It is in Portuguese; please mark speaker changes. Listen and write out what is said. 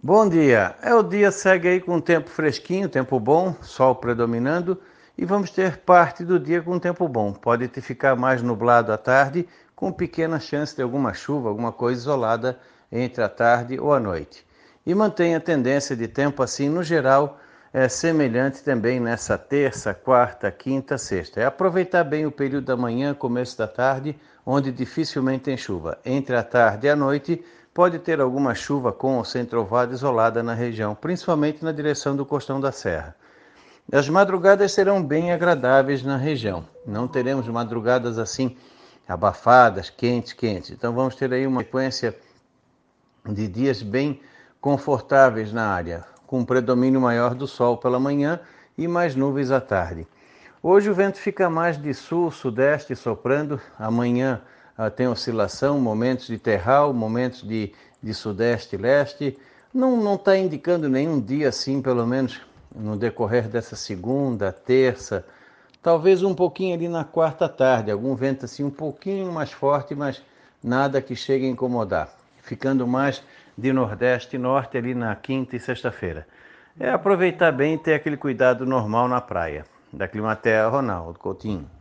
Speaker 1: Bom dia. É o dia segue aí com tempo fresquinho, tempo bom, sol predominando e vamos ter parte do dia com tempo bom. Pode ficar mais nublado à tarde, com pequena chance de alguma chuva, alguma coisa isolada entre a tarde ou a noite. E mantém a tendência de tempo assim no geral é semelhante também nessa terça, quarta, quinta, sexta. É aproveitar bem o período da manhã, começo da tarde, onde dificilmente tem chuva. Entre a tarde e a noite, pode ter alguma chuva com ou sem trovada isolada na região, principalmente na direção do costão da serra. As madrugadas serão bem agradáveis na região. Não teremos madrugadas assim abafadas, quentes, quentes. Então vamos ter aí uma sequência de dias bem confortáveis na área, com predomínio maior do sol pela manhã e mais nuvens à tarde. Hoje o vento fica mais de sul, sudeste soprando. Amanhã tem oscilação, momentos de terral, momentos de, de sudeste e leste. Não está indicando nenhum dia assim, pelo menos no decorrer dessa segunda, terça, talvez um pouquinho ali na quarta tarde, algum vento assim um pouquinho mais forte, mas nada que chegue a incomodar. Ficando mais de nordeste e norte ali na quinta e sexta-feira. É aproveitar bem e ter aquele cuidado normal na praia da Climatea Ronaldo Coutinho.